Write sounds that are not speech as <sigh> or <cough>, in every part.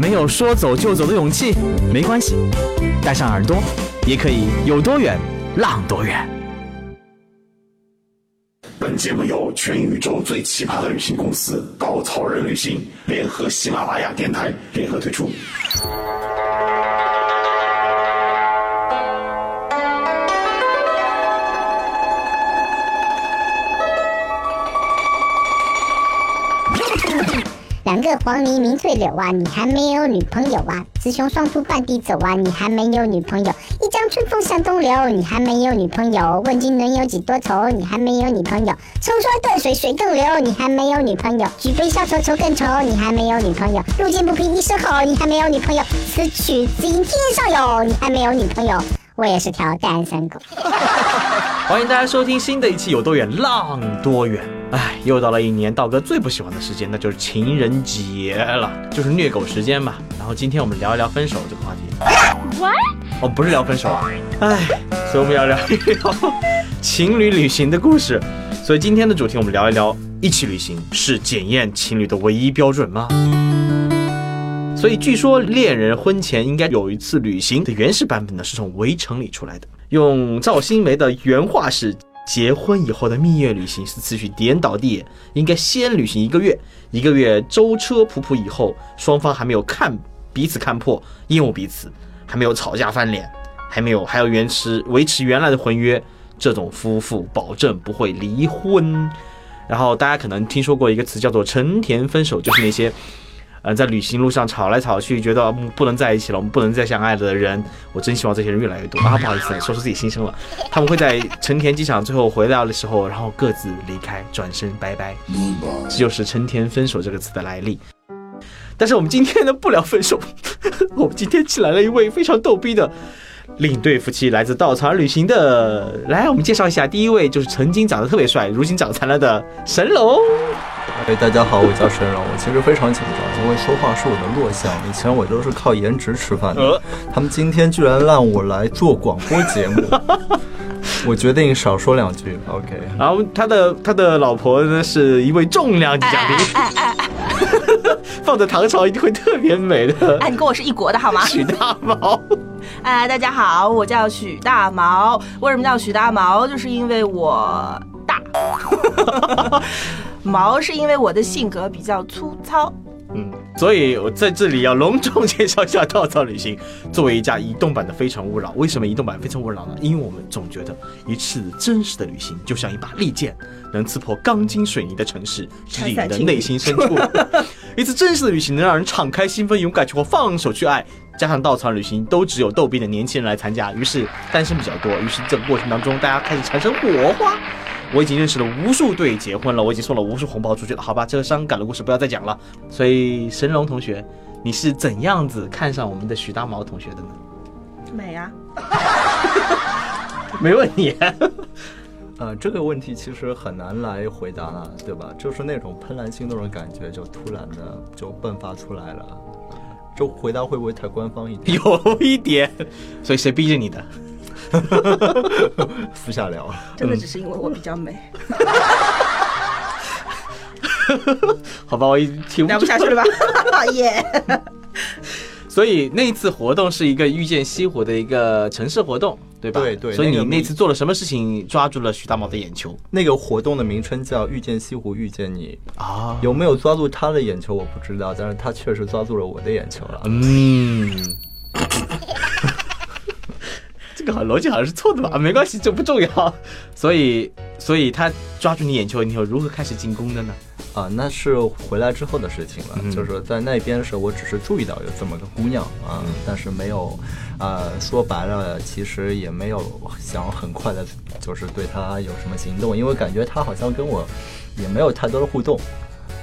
没有说走就走的勇气，没关系，带上耳朵，也可以有多远浪多远。本节目由全宇宙最奇葩的旅行公司稻草人旅行联合喜马拉雅电台联合推出。两个黄鹂鸣翠柳啊，你还没有女朋友啊？雌雄双兔傍地走啊，你还没有女朋友？一江春风向东流，你还没有女朋友？问君能有几多愁？你还没有女朋友？冲刷断水水更流，你还没有女朋友？举杯消愁愁更愁，你还没有女朋友？路见不平一声吼，你还没有女朋友？此曲只应天上有，你还没有女朋友？我也是条单身狗。<laughs> 欢迎大家收听新的一期《有多远浪多远》。哎，又到了一年道哥最不喜欢的时间，那就是情人节了，就是虐狗时间嘛。然后今天我们聊一聊分手这个话题。What？哦，不是聊分手啊。哎，所以我们要聊一聊情侣旅行的故事。所以今天的主题我们聊一聊：一起旅行是检验情侣的唯一标准吗？所以据说恋人婚前应该有一次旅行的原始版本呢，是从《围城》里出来的，用赵新梅的原话是。结婚以后的蜜月旅行是次序颠倒地，应该先旅行一个月，一个月舟车仆仆以后，双方还没有看彼此看破，厌恶彼此，还没有吵架翻脸，还没有还要维持维持原来的婚约，这种夫妇保证不会离婚。然后大家可能听说过一个词叫做成田分手，就是那些。呃，在旅行路上吵来吵去，觉得不能在一起了，我们不能再相爱了的人，我真希望这些人越来越多啊！不好意思，<laughs> 说出自己心声了。他们会在成田机场最后回来的时候，然后各自离开，转身拜拜。这就是“成田分手”这个词的来历。但是我们今天呢，不聊分手，<laughs> 我们今天请来了一位非常逗逼的领队夫妻，来自稻草人旅行的。来，我们介绍一下，第一位就是曾经长得特别帅，如今长残了的神龙。哎，大家好，我叫沈荣。我其实非常紧张，因为说话是我的弱项。以前我都是靠颜值吃饭的，他们今天居然让我来做广播节目，<laughs> 我决定少说两句。OK。然后他的他的老婆呢是一位重量级嘉宾，<laughs> 放在唐朝一定会特别美的。哎，你跟我是一国的好吗？许大毛。<laughs> 哎，大家好，我叫许大毛。为什么叫许大毛？就是因为我大。<laughs> 毛是因为我的性格比较粗糙，嗯，所以我在这里要隆重介绍一下稻草旅行。作为一家移动版的《非诚勿扰》，为什么移动版《非诚勿扰》呢？因为我们总觉得一次真实的旅行就像一把利剑，能刺破钢筋水泥的城市，直抵你的内心深处。<laughs> 一次真实的旅行能让人敞开心扉，勇敢去活放手去爱。加上稻草旅行都只有逗逼的年轻人来参加，于是单身比较多。于是这个过程当中，大家开始产生火花。我已经认识了无数对结婚了，我已经送了无数红包出去了。好吧，这个伤感的故事不要再讲了。所以神龙同学，你是怎样子看上我们的许大毛同学的呢？美呀，<laughs> 没问题。<laughs> 呃，这个问题其实很难来回答了，对吧？就是那种怦然心动的感觉，就突然的就迸发出来了。就回答会不会太官方一点？有一点。所以谁逼着你的？<laughs> 私下聊，真的只是因为我比较美。<laughs> 好吧，我已经聊不下去了吧？<laughs> 耶！所以那次活动是一个遇见西湖的一个城市活动，对吧？对对。所以你那次做了什么事情抓住了徐大毛的眼球？那个活动的名称叫“遇见西湖，遇见你”啊。有没有抓住他的眼球我不知道，但是他确实抓住了我的眼球了。嗯。逻辑好像是错的吧？没关系，这不重要。所以，所以他抓住你眼球，你又如何开始进攻的呢？啊，那是回来之后的事情了。就是在那边的时候，我只是注意到有这么个姑娘啊，但是没有，呃，说白了，其实也没有想很快的，就是对她有什么行动，因为感觉她好像跟我也没有太多的互动。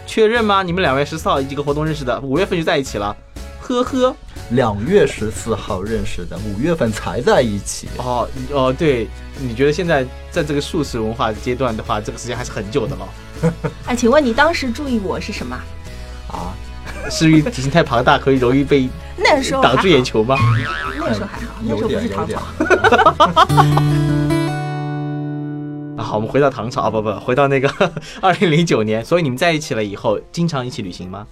确认吗？你们两位是四号一个活动认识的？五月份就在一起了？呵呵。两月十四号认识的，五月份才在一起。哦哦，对，你觉得现在在这个素食文化阶段的话，这个时间还是很久的了。<laughs> 哎，请问你当时注意我是什么？啊，<laughs> 是因为体型太庞大，可以容易被那时候挡住眼球吗？那时候还好，那时有候不是唐点有点朝。<laughs> 啊，好，我们回到唐朝啊，不不，回到那个二零零九年。所以你们在一起了以后，经常一起旅行吗？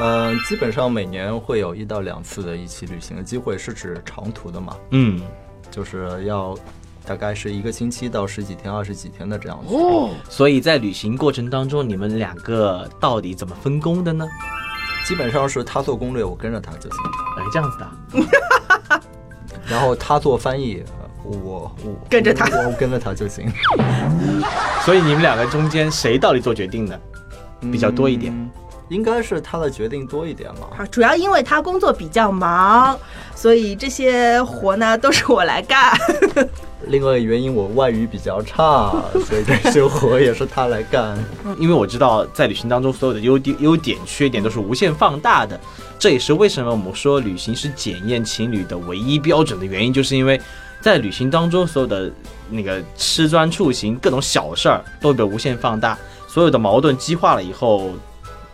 嗯、基本上每年会有一到两次的一起旅行的机会，是指长途的嘛，嗯，就是要大概是一个星期到十几天、二十几天的这样子。哦所以在旅行过程当中，你们两个到底怎么分工的呢？基本上是他做攻略，我跟着他就行。哎，这样子的，<laughs> 然后他做翻译，呃我我跟着他我我跟着他就行。<laughs> 所以你们两个中间谁到底做决定的？比较多一点嗯应该是他的决定多一点嘛。好，主要因为他工作比较忙，所以这些活呢都是我来干。<laughs> <laughs> 另外一个原因，我外语比较差，所以这些活也是他来干。<laughs> 因为我知道在旅行当中所有的优点、优点、缺点都是无限放大的，这也是为什么我们说旅行是检验情侣的唯一标准的原因，就是因为在旅行当中所有的那个吃穿住行各种小事儿都被无限放大，所有的矛盾激化了以后，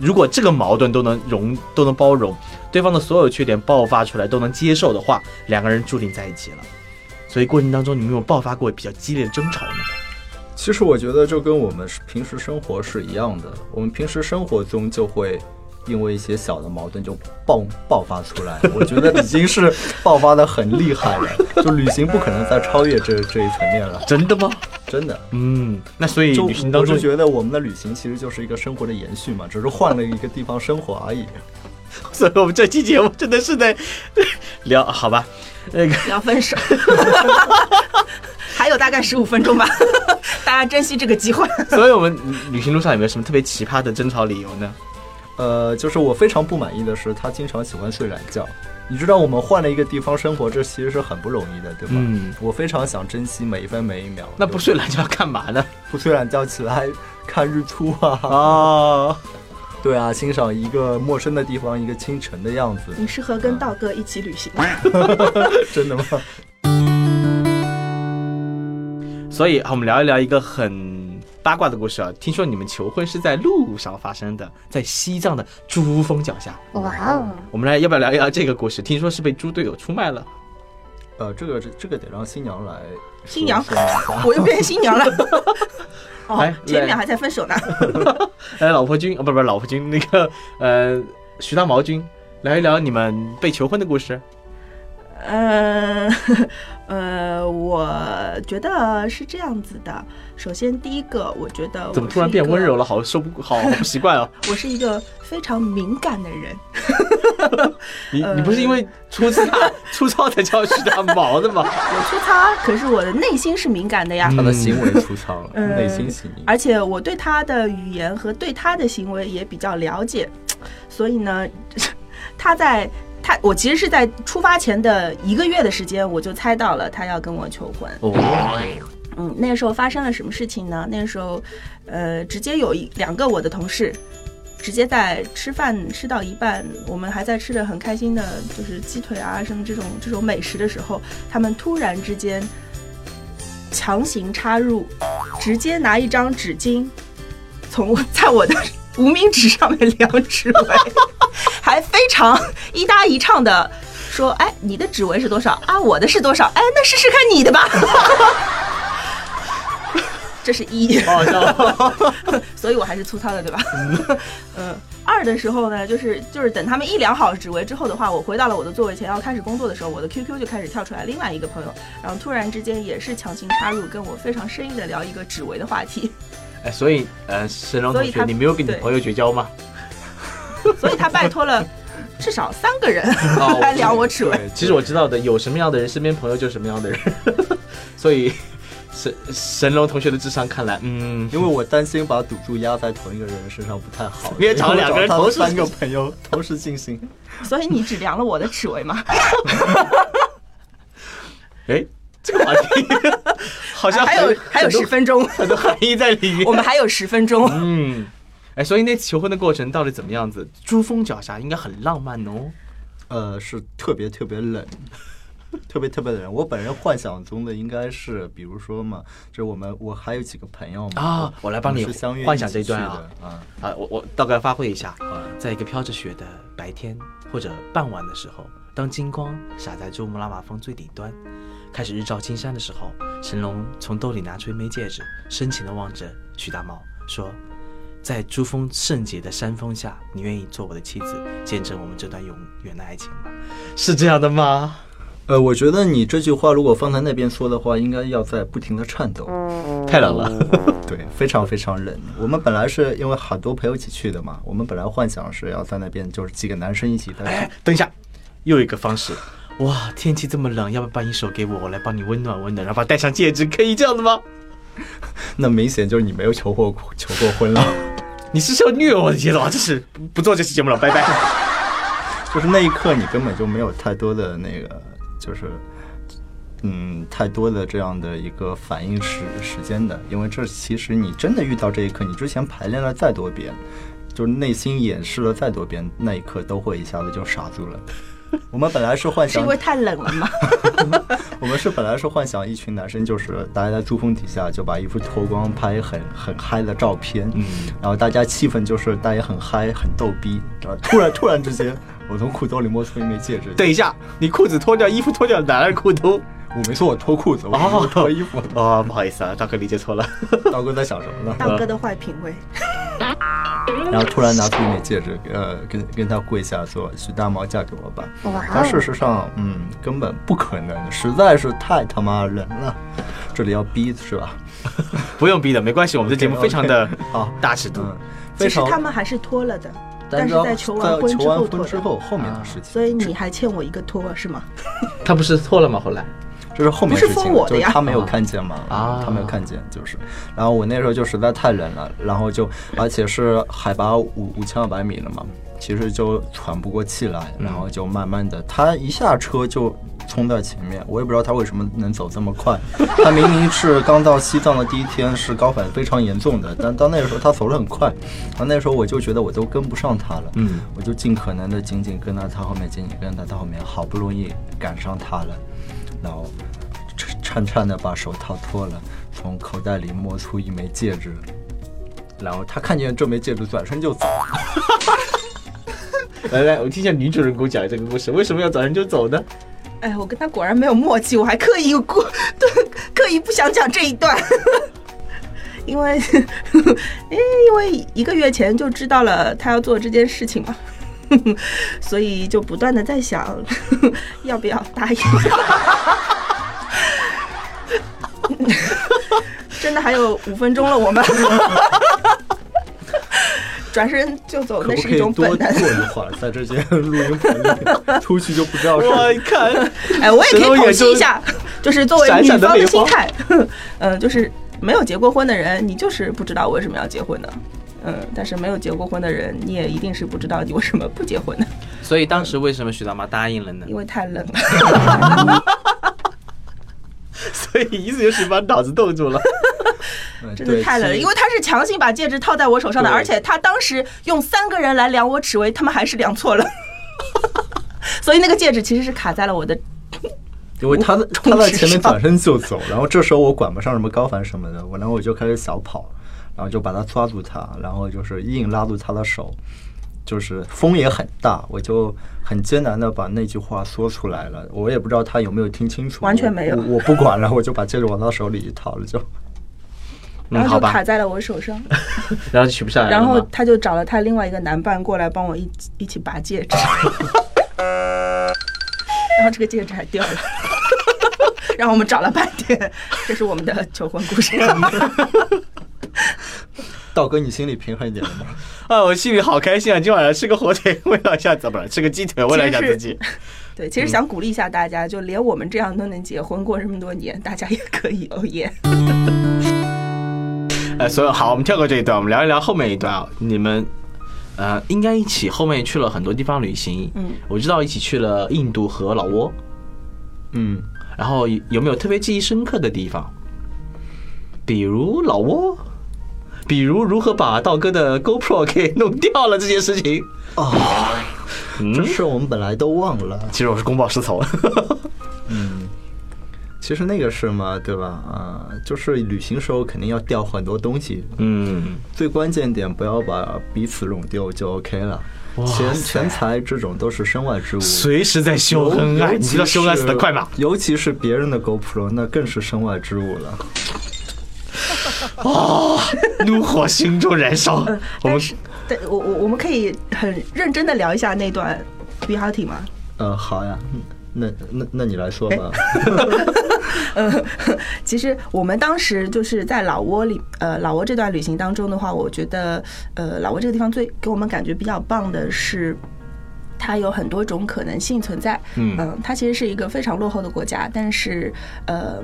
如果这个矛盾都能容都能包容，对方的所有缺点爆发出来都能接受的话，两个人注定在一起了。所以过程当中，你们有没有爆发过比较激烈的争吵吗？其实我觉得这跟我们平时生活是一样的，我们平时生活中就会因为一些小的矛盾就爆爆发出来。<laughs> 我觉得已经是爆发的很厉害了，就旅行不可能再超越这这一层面了，真的吗？真的。嗯，那所以旅行当中我是觉得我们的旅行其实就是一个生活的延续嘛，只是换了一个地方生活而已。<laughs> 所以我们这期节目真的是在 <laughs> 聊，好吧？那个聊分手，<laughs> 还有大概十五分钟吧，大家珍惜这个机会。所以我们旅行路上有没有什么特别奇葩的争吵理由呢？呃，就是我非常不满意的是，他经常喜欢睡懒觉。你知道我们换了一个地方生活，这其实是很不容易的，对吧？嗯我非常想珍惜每一分每一秒。那不睡懒觉干嘛呢？不睡懒觉起来看日出啊，<laughs> 啊，对啊，欣赏一个陌生的地方，一个清晨的样子。你适合跟道哥一起旅行。<laughs> <laughs> 真的吗？所以我们聊一聊一个很八卦的故事啊。听说你们求婚是在路上发生的，在西藏的珠峰脚下。哇哦，我们来要不要聊一聊这个故事？听说是被猪队友出卖了。呃，这个这这个得让新娘来。新娘 <laughs> 我又变成新娘了。<laughs> 哦来，前面还在分手呢。哎，<laughs> 老婆君啊，不不是老婆君，那个呃，徐大毛君，聊一聊你们被求婚的故事。呃 <laughs> 呃，我觉得是这样子的。首先，第一个，我觉得怎么突然变温柔了？好受不 <laughs> 好好不习惯哦。<laughs> 我是一个非常敏感的人。你你不是因为粗糙粗糙才叫徐大毛的吗？我粗糙，可是我的内心是敏感的呀。他的行为粗糙了，嗯内心细腻。而且我对他的语言和对他的行为也比较了解，所以呢，他在他我其实是在出发前的一个月的时间，我就猜到了他要跟我求婚。哦，嗯，那个时候发生了什么事情呢？那个时候，呃，直接有一两个我的同事，直接在吃饭吃到一半，我们还在吃的很开心的，就是鸡腿啊什么这种这种美食的时候，他们突然之间强行插入，直接拿一张纸巾从在我的无名指上面量指围，<laughs> 还非常一搭一唱的说：“哎，你的指纹是多少啊？我的是多少？哎，那试试看你的吧。<laughs> ”这是一，<laughs> <laughs> 所以我还是粗糙的，对吧？嗯，二的时候呢，就是就是等他们一量好指围之后的话，我回到了我的座位前要开始工作的时候，我的 QQ 就开始跳出来另外一个朋友，然后突然之间也是强行插入，跟我非常生硬的聊一个指围的话题，哎，所以呃，沈龙同学，你没有跟你对朋友绝交吗？<laughs> 所以他拜托了至少三个人哦 <laughs> 来量我指围。对，其实我知道的，有什么样的人，身边朋友就是什么样的人。<laughs> 所以神神龙同学的智商看来，嗯，因为我担心把赌注压在同一个人身上不太好，因为找两个人同时三个朋友同时进行。所以你只量了我的指围吗？哎，这个话题好像还有还有十分钟，很多含义在里面。我们还有十分钟。嗯，哎，所以那次求婚的过程到底怎么样子？珠峰脚下应该很浪漫哦。呃，是特别特别冷，特别特别冷。我本人幻想中的应该是，比如说嘛，就是我们我还有几个朋友嘛啊我来帮你相约幻想这一段啊啊。啊，我我大概发挥一下好，在一个飘着雪的白天或者傍晚的时候，当金光洒在珠穆朗玛峰最顶端，开始日照金山的时候，神龙从兜里拿出一枚戒指，深情的望着徐大茂说：“在珠峰圣洁的山峰下，你愿意做我的妻子，见证我们这段永远的爱情吗？”是这样的吗？呃，我觉得你这句话如果放在那边说的话，应该要在不停的颤抖。太冷了。<laughs> 对，非常非常冷。我们本来是因为很多朋友一起去的嘛，我们本来幻想是要在那边就是几个男生一起在哎，等一下，又一个方式。哇，天气这么冷，要不要把你手给我，我来帮你温暖温暖，然后把戴上戒指，可以这样的吗？<laughs> 那明显就是你没有求过求过婚了。<laughs> 你是要虐我的节奏啊！<laughs> 这是不不做这期节目了，拜拜。<laughs> 就是那一刻你根本就没有太多的那个，就是嗯，太多的这样的一个反应时时间的，因为这其实你真的遇到这一刻，你之前排练了再多遍，就是内心演示了再多遍，那一刻都会一下子就傻住了。<laughs> 我们本来是幻想是因为太冷了吗？<laughs> 我们是本来是幻想一群男生，就是大家在珠峰底下就把衣服脱光，拍很很嗨的照片，嗯然后大家气氛就是大家很嗨很逗逼，然后突然突然之间，我从裤兜里摸出一枚戒指，等一下，你裤子脱掉，衣服脱掉，哪来裤兜？我没说我脱裤子，我脱衣服。哦，不好意思啊，大哥理解错了。<laughs> 大哥在想什么呢？大哥的坏品味。然后突然拿出一枚戒指，呃，跟跟他跪下说：“徐大毛嫁给我吧。”哇但事实上，嗯，根本不可能，实在是太他妈人了。这里要逼是吧？<laughs> 不用逼的，没关系，我们的节目非常的 <laughs> 好大尺度。嗯，其实。他们还是脱了的，但是在求完婚之后脱的。婚之后后面的事情，所以你还欠我一个托是吗？<laughs> 他不是脱了吗？后来这是后面事情就是他没有看见嘛，<laughs> 啊。他没有看见，就是，然后我那时候就实在太冷了，然后就而且是海拔五五千二百米了嘛，其实就喘不过气来，然后就慢慢的，他一下车就冲在前面，我也不知道他为什么能走这么快，他明明是刚到西藏的第一天是高反非常严重的，但到那个时候他走得很快，然后那时候我就觉得我都跟不上他了，嗯，我就尽可能的紧紧跟在他后面，紧紧跟在他后面，好不容易赶上他了，然后颤颤颤的把手套脱了，从口袋里摸出一枚戒指，然后他看见这枚戒指，转身就走。<laughs> 来来，我听一下女主人公讲这个故事，为什么要转身就走呢？哎，我跟他果然没有默契，我还刻意过，对，刻意不想讲这一段，<laughs> 因为，哎，<laughs> 因为一个月前就知道了他要做这件事情嘛，<laughs> 所以就不断的在想，要不要答应。<laughs> 真的还有五分钟了，我们转身就走，那是一种本能。坐一会儿，在这间录音棚里，出去就不知道是。我看，哎，我也可以剖析一下，就是作为女方的心态，<laughs> 嗯，就是没有结过婚的人，你就是不知道为什么要结婚的，嗯，但是没有结过婚的人，你也一定是不知道你为什么不结婚的，<laughs> 所以当时为什么徐大妈答应了呢？因为太冷了。<laughs> 所以意思就是把脑子冻住了。<laughs> 嗯真的太冷了，因为他是强行把戒指套在我手上的，而且他当时用三个人来量我尺围，他们还是量错了，所以那个戒指其实是卡在了我的因为他在他在前面转身就走，然后这时候我管不上什么高反什么的，我然后我就开始小跑，然后就把他抓住他，然后就是硬拉住他的手，就是风也很大，我就很艰难的把那句话说出来了，我也不知道他有没有听清楚，完全没有我不管了，我就把戒指往他手里一套了，就然后就卡，在了我手上，<laughs> 然后取不下来然后他就找了他另外一个男伴过来帮我一起一起拔戒指，<laughs> 然后这个戒指还掉了，<laughs> 然后我们找了半天，这是我们的求婚故事。道哥，你心里平衡一点了吗？啊，我心里好开心啊！今晚上吃个火腿慰劳一下，怎么了？吃个鸡腿慰劳一下自己。<laughs> 对，其实想鼓励一下大家，就连我们这样都能结婚过这么多年，大家也可以哦耶。呃，<laughs> 所以好，我们跳过这一段，我们聊一聊后面一段啊。你们呃，应该一起后面去了很多地方旅行。嗯，我知道一起去了印度和老挝，嗯，然后有没有特别记忆深刻的地方？比如老挝，比如如何把道哥的 GoPro 给弄掉了这件事情。这事我们本来都忘了。其实我是公报私仇。嗯其实那个事嘛，对吧？啊、就是旅行时候肯定要掉很多东西，嗯，最关键点不要把彼此弄丢就 OK 了。钱钱财这种都是身外之物，随时在秀恩爱，你知道秀恩爱死得快吗？？尤其是别人的 GoPro，那更是身外之物了。<laughs> 怒火心中燃烧。我们但是，对我我我们可以很认真的聊一下那段 b e h a t i 吗？呃，好呀，嗯那那那你来说吧。<laughs> 呃，<laughs> 其实我们当时就是在老挝里，呃，老挝这段旅行当中的话，我觉得，呃，老挝这个地方最给我们感觉比较棒的是。它有很多种可能性存在，嗯。它其实是一个非常落后的国家，但是，呃，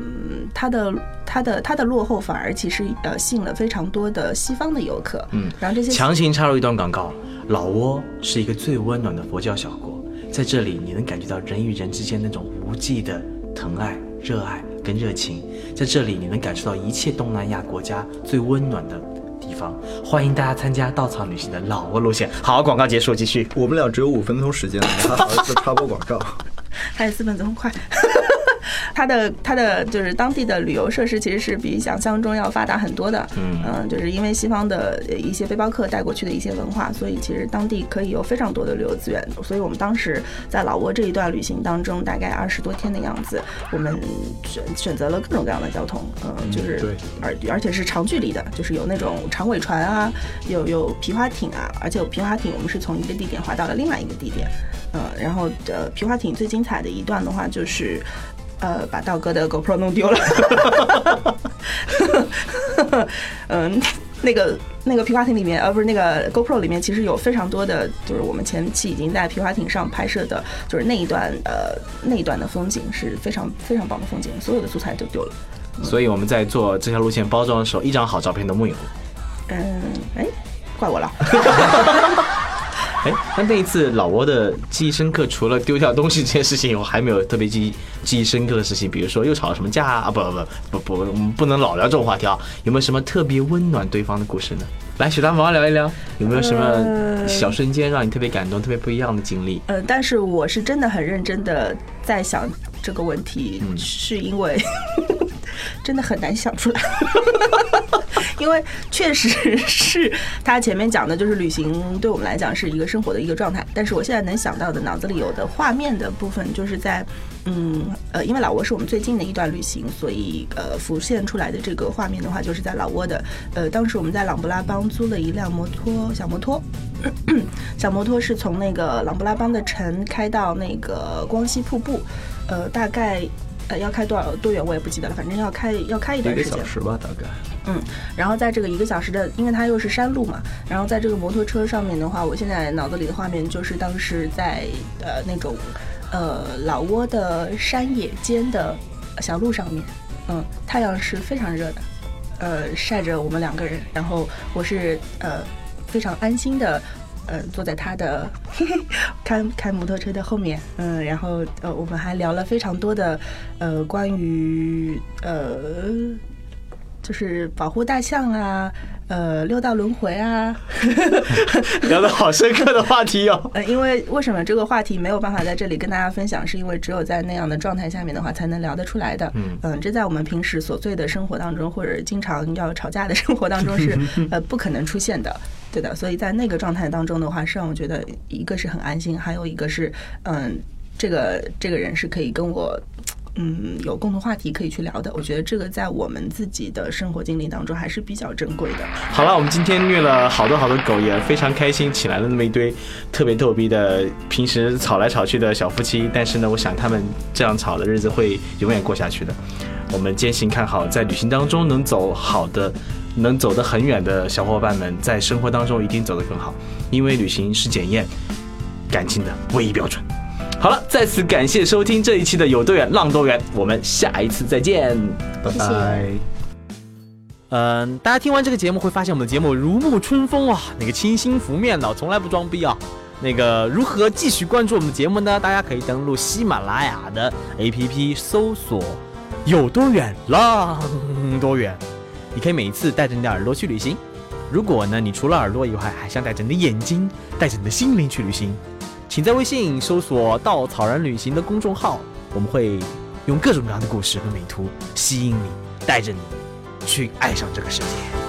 它的它的它的落后反而其实呃吸引了非常多的西方的游客，嗯。然后这些强行插入一段广告。老挝是一个最温暖的佛教小国，在这里你能感觉到人与人之间那种无际的疼爱、热爱跟热情，在这里你能感受到一切东南亚国家最温暖的地方。欢迎大家参加稻草旅行的老挝路线。好，广告结束，继续。我们俩只有五分钟时间，你还好意思插播广告？<laughs> 还有四分钟快。它的它的就是当地的旅游设施其实是比想象中要发达很多的，嗯就是因为西方的呃一些背包客带过去的一些文化，所以其实当地可以有非常多的旅游资源。所以我们当时在老挝这一段旅行当中，大概二十多天的样子，我们选选择了各种各样的交通，嗯，就是而而且是长距离的，就是有那种长尾船啊，有有皮划艇啊，而且有皮划艇，我们是从一个地点划到了另外一个地点，嗯，然后呃，皮划艇最精彩的一段的话就是。呃，把道哥的 GoPro 弄丢了。<laughs> 嗯，那个那个皮划艇里面，呃，不是那个 GoPro 里面，其实有非常多的，就是我们前期已经在皮划艇上拍摄的，就是那一段呃那一段的风景是非常非常棒的风景，所有的素材都丢了。所以我们在做这条路线包装的时候，一张好照片都没有。嗯，哎，怪我了。<laughs> 哎，那那一次老挝的记忆深刻，除了丢掉东西这件事情，我还没有特别记忆记忆深刻的事情，比如说又吵了什么架啊？不不不不不，我们不能老聊这种话题啊。有没有什么特别温暖对方的故事呢？来，雪大毛聊一聊，有没有什么呃小瞬间让你特别感动、特别不一样的经历？呃，但是我是真的很认真的在想这个问题，是因为真的很难想出来，<laughs> 因为确实是他前面讲的，就是旅行对我们来讲是一个生活的一个状态，但是我现在能想到的脑子里有的画面的部分，就是在嗯呃，因为老挝是我们最近的一段旅行，所以呃浮现出来的这个画面的话，就是在老挝的呃，当时我们在朗布拉邦租了一辆摩托小摩托。<coughs> 小摩托是从那个朗布拉邦的城开到那个光熙瀑布，呃，大概呃要开多少多远我也不记得了，反正要开要开一一个段时间小。时吧，大概。嗯，然后在这个一个小时的，因为它又是山路嘛，然后在这个摩托车上面的话，我现在脑子里的画面就是当时在呃那种呃老挝的山野间的小路上面，嗯，太阳是非常热的，呃晒着我们两个人，然后我是呃非常安心的。呃，坐在他的 <laughs> 开开摩托车的后面，嗯，然后呃，我们还聊了非常多的呃关于呃就是保护大象啊，呃，六道轮回啊，<laughs> 聊的好深刻的话题哦。<laughs> 呃，因为为什么这个话题没有办法在这里跟大家分享，是因为只有在那样的状态下面的话，才能聊得出来的。嗯这在我们平时琐碎的生活当中，或者经常要吵架的生活当中是呃不可能出现的。对的，所以在那个状态当中的话，是让我觉得一个是很安心，还有一个是嗯，这个这个人是可以跟我。嗯，有共同话题可以去聊的，我觉得这个在我们自己的生活经历当中还是比较珍贵的。好了，我们今天虐了好多好多狗，也非常开心，请来了那么一堆特别逗逼的，平时吵来吵去的小夫妻。但是呢，我想他们这样吵的日子会永远过下去的。我们坚信看好，在旅行当中能走好的、能走得很远的小伙伴们，在生活当中一定走得更好，因为旅行是检验感情的唯一标准。好了，再次感谢收听这一期的有多远浪多远，我们下一次再见。拜拜。嗯，大家听完这个节目会发现我们的节目如沐春风啊，那个清新拂面的，从来不装逼啊。那个如何继续关注我们的节目呢？大家可以登录喜马拉雅的 APP 搜索“有多远浪多远”，你可以每一次带着你的耳朵去旅行。如果呢，你除了耳朵以外，还想带着你的眼睛、带着你的心灵去旅行，请在微信搜索“稻草人旅行”的公众号，我们会用各种各样的故事和美图吸引你，带着你去爱上这个世界。